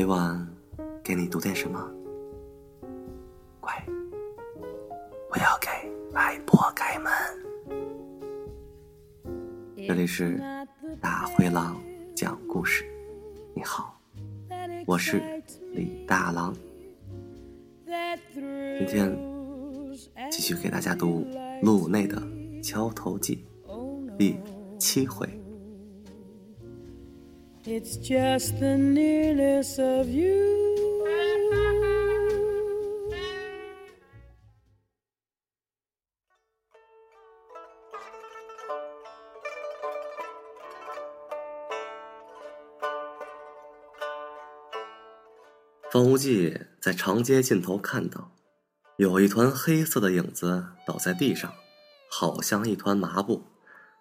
每晚给你读点什么？乖，我要给外婆开门。这里是大灰狼讲故事。你好，我是李大狼。今天继续给大家读鹿内的《敲头记》第七回。It's just the nearness of you. 方无忌在长街尽头看到，有一团黑色的影子倒在地上，好像一团麻布。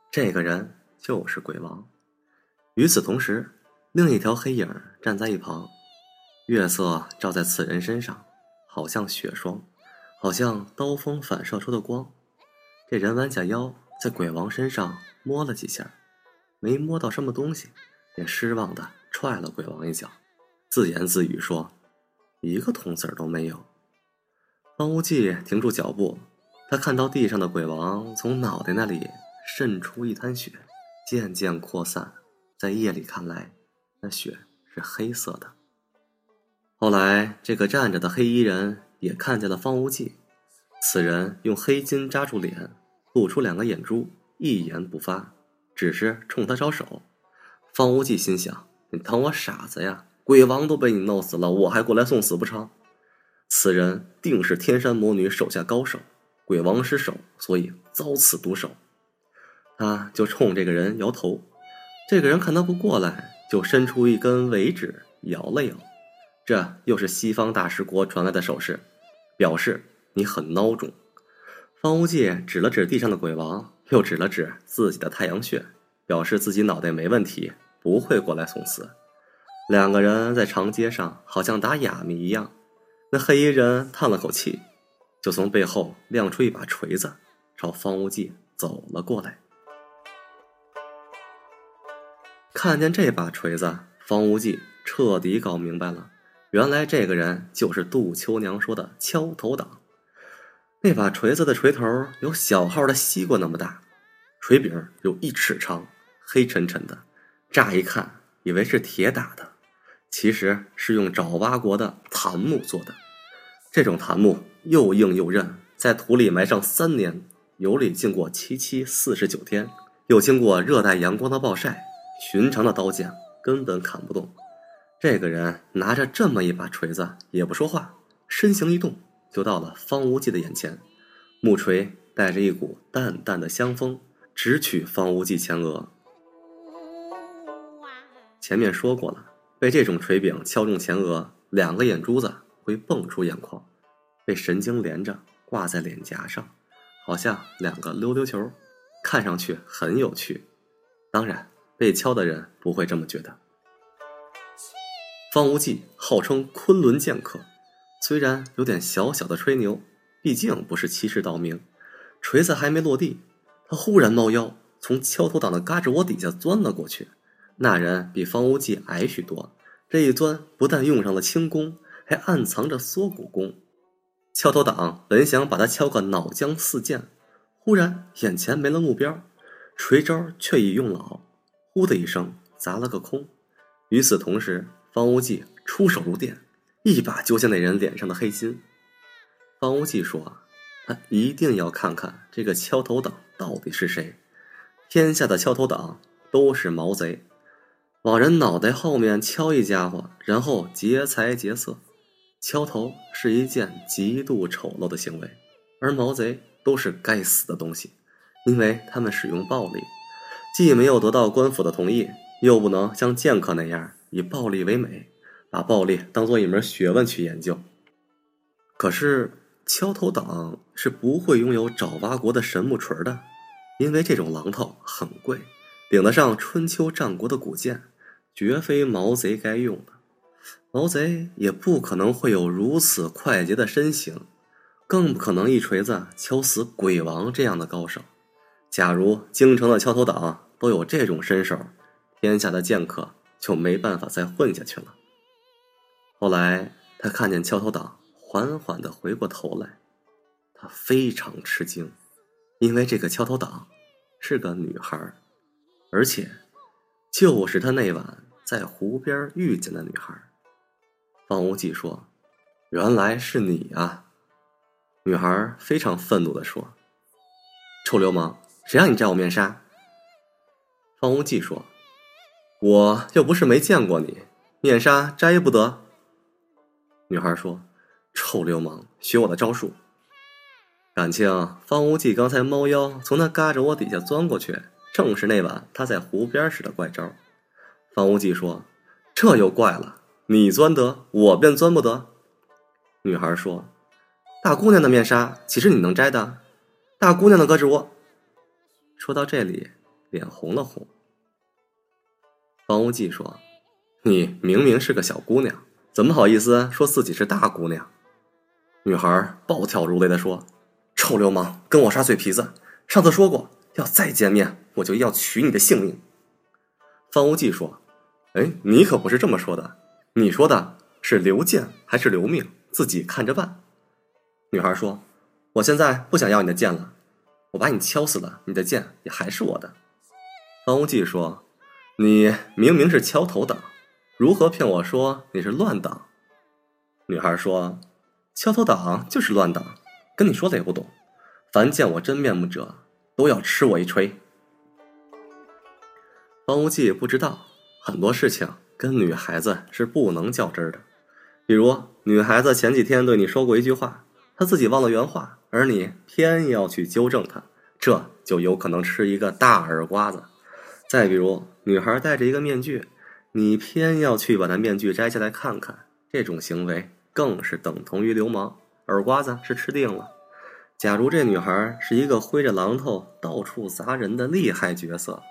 这个人就是鬼王。与此同时，另一条黑影站在一旁，月色照在此人身上，好像雪霜，好像刀锋反射出的光。这人弯下腰，在鬼王身上摸了几下，没摸到什么东西，便失望的踹了鬼王一脚，自言自语说：“一个铜子儿都没有。”方无忌停住脚步，他看到地上的鬼王从脑袋那里渗出一滩血，渐渐扩散。在夜里看来，那血是黑色的。后来，这个站着的黑衣人也看见了方无忌。此人用黑巾扎住脸，露出两个眼珠，一言不发，只是冲他招手。方无忌心想：“你当我傻子呀？鬼王都被你弄死了，我还过来送死不成？”此人定是天山魔女手下高手，鬼王失手，所以遭此毒手。他就冲这个人摇头。这个人看他不过来，就伸出一根尾指摇了摇，这又是西方大食国传来的手势，表示你很孬种。方无忌指了指地上的鬼王，又指了指自己的太阳穴，表示自己脑袋没问题，不会过来送死。两个人在长街上好像打哑谜一样。那黑衣人叹了口气，就从背后亮出一把锤子，朝方无忌走了过来。看见这把锤子，方无忌彻底搞明白了，原来这个人就是杜秋娘说的敲头党。那把锤子的锤头有小号的西瓜那么大，锤柄有一尺长，黑沉沉的，乍一看以为是铁打的，其实是用爪哇国的檀木做的。这种檀木又硬又韧，在土里埋上三年，油里浸过七七四十九天，又经过热带阳光的暴晒。寻常的刀剑根本砍不动，这个人拿着这么一把锤子也不说话，身形一动就到了方无忌的眼前，木锤带着一股淡淡的香风，直取方无忌前额。前面说过了，被这种锤柄敲中前额，两个眼珠子会蹦出眼眶，被神经连着挂在脸颊上，好像两个溜溜球，看上去很有趣。当然。被敲的人不会这么觉得。方无忌号称昆仑剑客，虽然有点小小的吹牛，毕竟不是欺世盗名。锤子还没落地，他忽然猫腰，从敲头党的嘎吱窝底下钻了过去。那人比方无忌矮许多，这一钻不但用上了轻功，还暗藏着缩骨功。敲头党本想把他敲个脑浆四溅，忽然眼前没了目标，锤招却已用老。呼的一声，砸了个空。与此同时，方无忌出手如电，一把揪下那人脸上的黑心。方无忌说：“他一定要看看这个敲头党到底是谁。天下的敲头党都是毛贼，往人脑袋后面敲一家伙，然后劫财劫色。敲头是一件极度丑陋的行为，而毛贼都是该死的东西，因为他们使用暴力。”既没有得到官府的同意，又不能像剑客那样以暴力为美，把暴力当做一门学问去研究。可是敲头党是不会拥有爪哇国的神木锤的，因为这种榔头很贵，顶得上春秋战国的古剑，绝非毛贼该用的。毛贼也不可能会有如此快捷的身形，更不可能一锤子敲死鬼王这样的高手。假如京城的敲头党都有这种身手，天下的剑客就没办法再混下去了。后来他看见敲头党缓缓的回过头来，他非常吃惊，因为这个敲头党是个女孩，而且就是他那晚在湖边遇见的女孩。方无忌说：“原来是你啊！”女孩非常愤怒的说：“臭流氓，谁让你摘我面纱？”方无忌说：“我又不是没见过你，面纱摘不得。”女孩说：“臭流氓，学我的招数。”感情方无忌刚才猫腰从那嘎着窝底下钻过去，正是那晚他在湖边使的怪招。方无忌说：“这又怪了。”你钻得，我便钻不得。女孩说：“大姑娘的面纱岂是你能摘的？大姑娘的胳肢窝。”说到这里，脸红了红。方无忌说：“你明明是个小姑娘，怎么好意思说自己是大姑娘？”女孩暴跳如雷的说：“臭流氓，跟我耍嘴皮子！上次说过，要再见面，我就要取你的性命。”方无忌说：“哎，你可不是这么说的。”你说的是留剑还是留命？自己看着办。女孩说：“我现在不想要你的剑了，我把你敲死了，你的剑也还是我的。”方无忌说：“你明明是敲头党，如何骗我说你是乱党？”女孩说：“敲头党就是乱党，跟你说的也不懂。凡见我真面目者，都要吃我一锤。”方无忌不知道很多事情。跟女孩子是不能较真的，比如女孩子前几天对你说过一句话，她自己忘了原话，而你偏要去纠正她，这就有可能吃一个大耳刮子。再比如，女孩戴着一个面具，你偏要去把那面具摘下来看看，这种行为更是等同于流氓，耳刮子是吃定了。假如这女孩是一个挥着榔头到处砸人的厉害角色，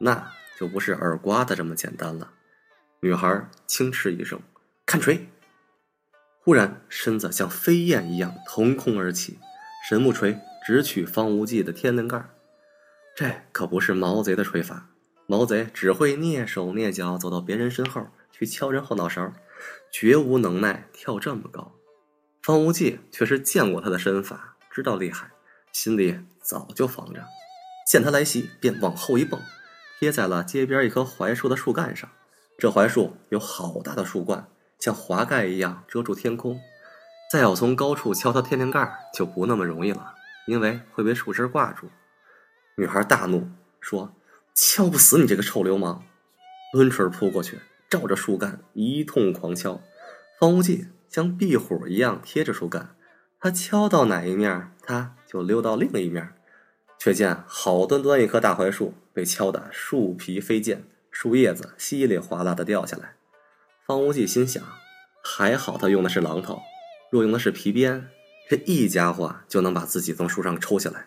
那就不是耳刮子这么简单了。女孩轻嗤一声，看锤。忽然，身子像飞燕一样腾空而起，神木锤直取方无忌的天灵盖。这可不是毛贼的锤法，毛贼只会蹑手蹑脚走到别人身后去敲人后脑勺，绝无能耐跳这么高。方无忌却是见过他的身法，知道厉害，心里早就防着。见他来袭，便往后一蹦，贴在了街边一棵槐树的树干上。这槐树有好大的树冠，像华盖一样遮住天空。再要从高处敲它天灵盖就不那么容易了，因为会被树枝挂住。女孩大怒说：“敲不死你这个臭流氓！”抡锤扑过去，照着树干一通狂敲。方无忌像壁虎一样贴着树干，他敲到哪一面，他就溜到另一面。却见好端端一棵大槐树被敲得树皮飞溅。树叶子稀里哗啦的掉下来，方无忌心想：还好他用的是榔头，若用的是皮鞭，这一家伙就能把自己从树上抽下来。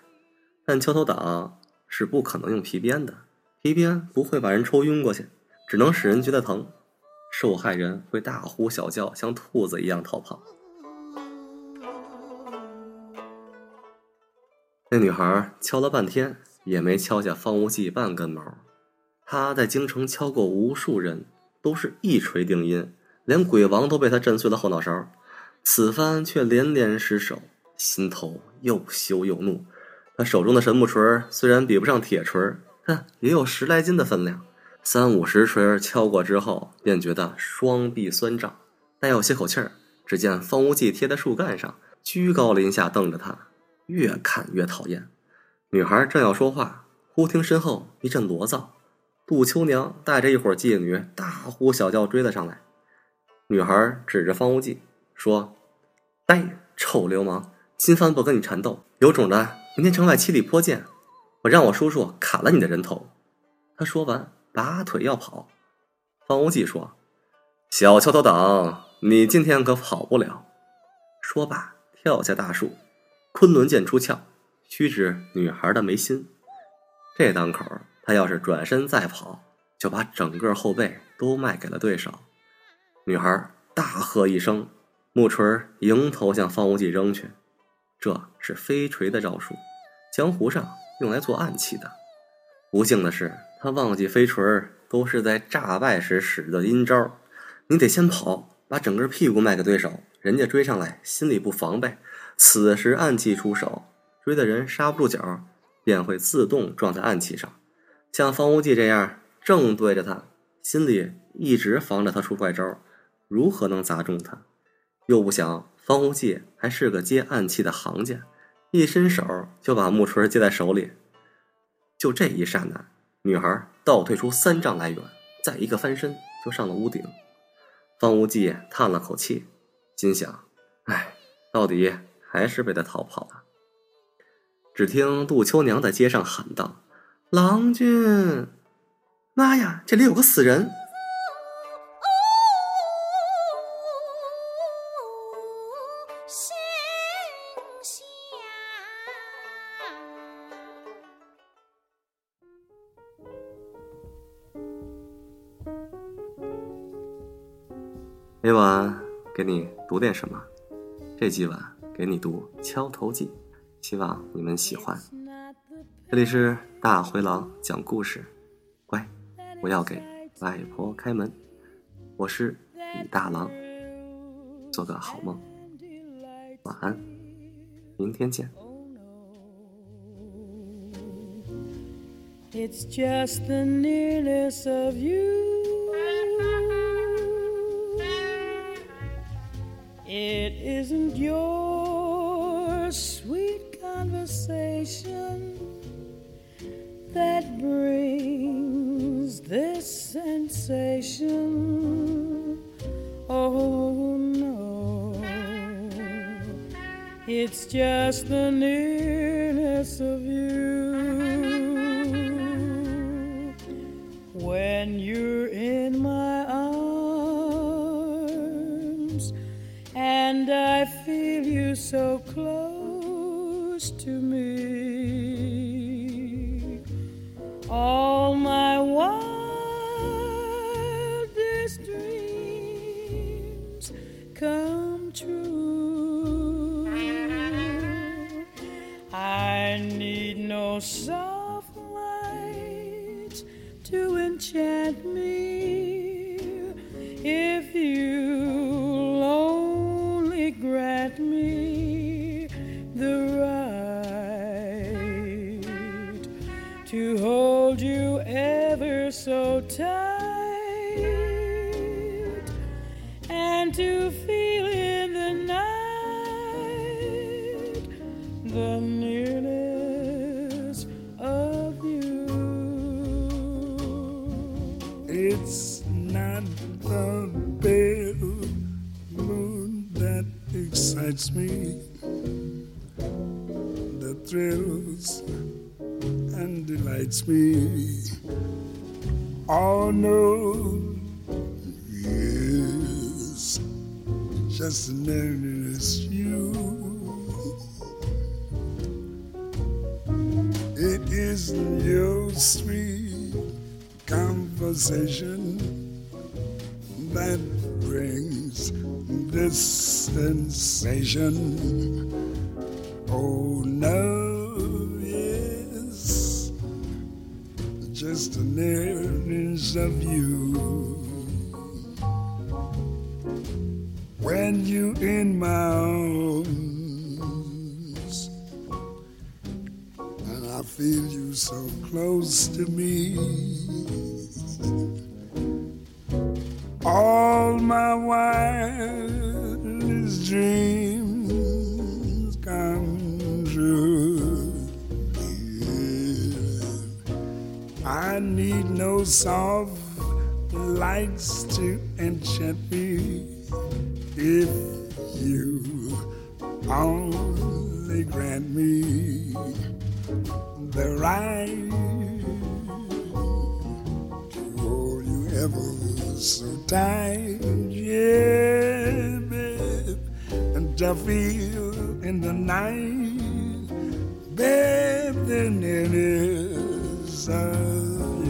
但敲头党是不可能用皮鞭的，皮鞭不会把人抽晕过去，只能使人觉得疼。受害人会大呼小叫，像兔子一样逃跑。那女孩敲了半天，也没敲下方无忌半根毛。他在京城敲过无数人，都是一锤定音，连鬼王都被他震碎了后脑勺。此番却连连失手，心头又羞又怒。他手中的神木锤虽然比不上铁锤，但也有十来斤的分量。三五十锤敲过之后，便觉得双臂酸胀，待要歇口气儿，只见方无忌贴在树干上，居高临下瞪着他，越看越讨厌。女孩正要说话，忽听身后一阵罗噪。杜秋娘带着一伙妓女大呼小叫追了上来，女孩指着方无忌说：“呆，臭流氓！今番不跟你缠斗，有种的明天城外七里坡见，我让我叔叔砍了你的人头。”他说完拔腿要跑，方无忌说：“小敲头党，你今天可跑不了。”说罢跳下大树，昆仑剑出鞘，虚指女孩的眉心。这当口。他要是转身再跑，就把整个后背都卖给了对手。女孩大喝一声，木锤迎头向方无忌扔去。这是飞锤的招数，江湖上用来做暗器的。不幸的是，他忘记飞锤都是在诈败时使的阴招。你得先跑，把整个屁股卖给对手，人家追上来，心里不防备，此时暗器出手，追的人刹不住脚，便会自动撞在暗器上。像方无忌这样正对着他，心里一直防着他出怪招，如何能砸中他？又不想方无忌还是个接暗器的行家，一伸手就把木锤接在手里。就这一刹那，女孩倒退出三丈来远，再一个翻身就上了屋顶。方无忌叹了口气，心想：“哎，到底还是被他逃跑了。”只听杜秋娘在街上喊道：“郎君，妈呀，这里有个死人！”每晚给你读点什么，这几晚给你读《敲头记》，希望你们喜欢。这里是大灰狼讲故事，乖，我要给外婆开门。我是李大狼，做个好梦，晚安，明天见。It's just the nearness of you. It isn't your sweet conversation that brings this sensation. Oh no, it's just the nearness of you. When you're in my so close to me, excites me, that thrills and delights me. Oh no, yes, just the nearness you. It isn't your sweet conversation this sensation. Oh no, yes, just the nearness of you. When you in my arms, and I feel you so close to me. Wildest dreams come true. Yeah. I need no soft lights to enchant me if you only grant me the right to hold you ever so tight, yeah, Daffodil in the night, bathing in his sun.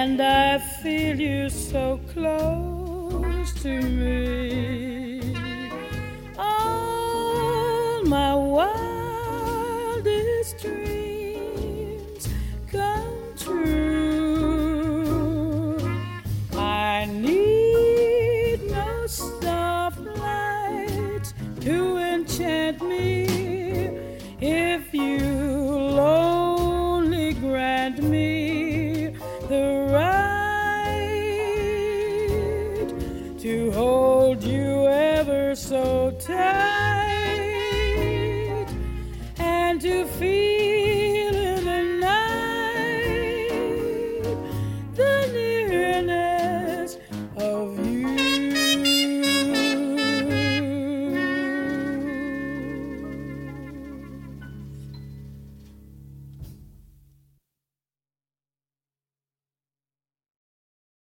Of I feel you so close to me. All my wildest dreams so tired.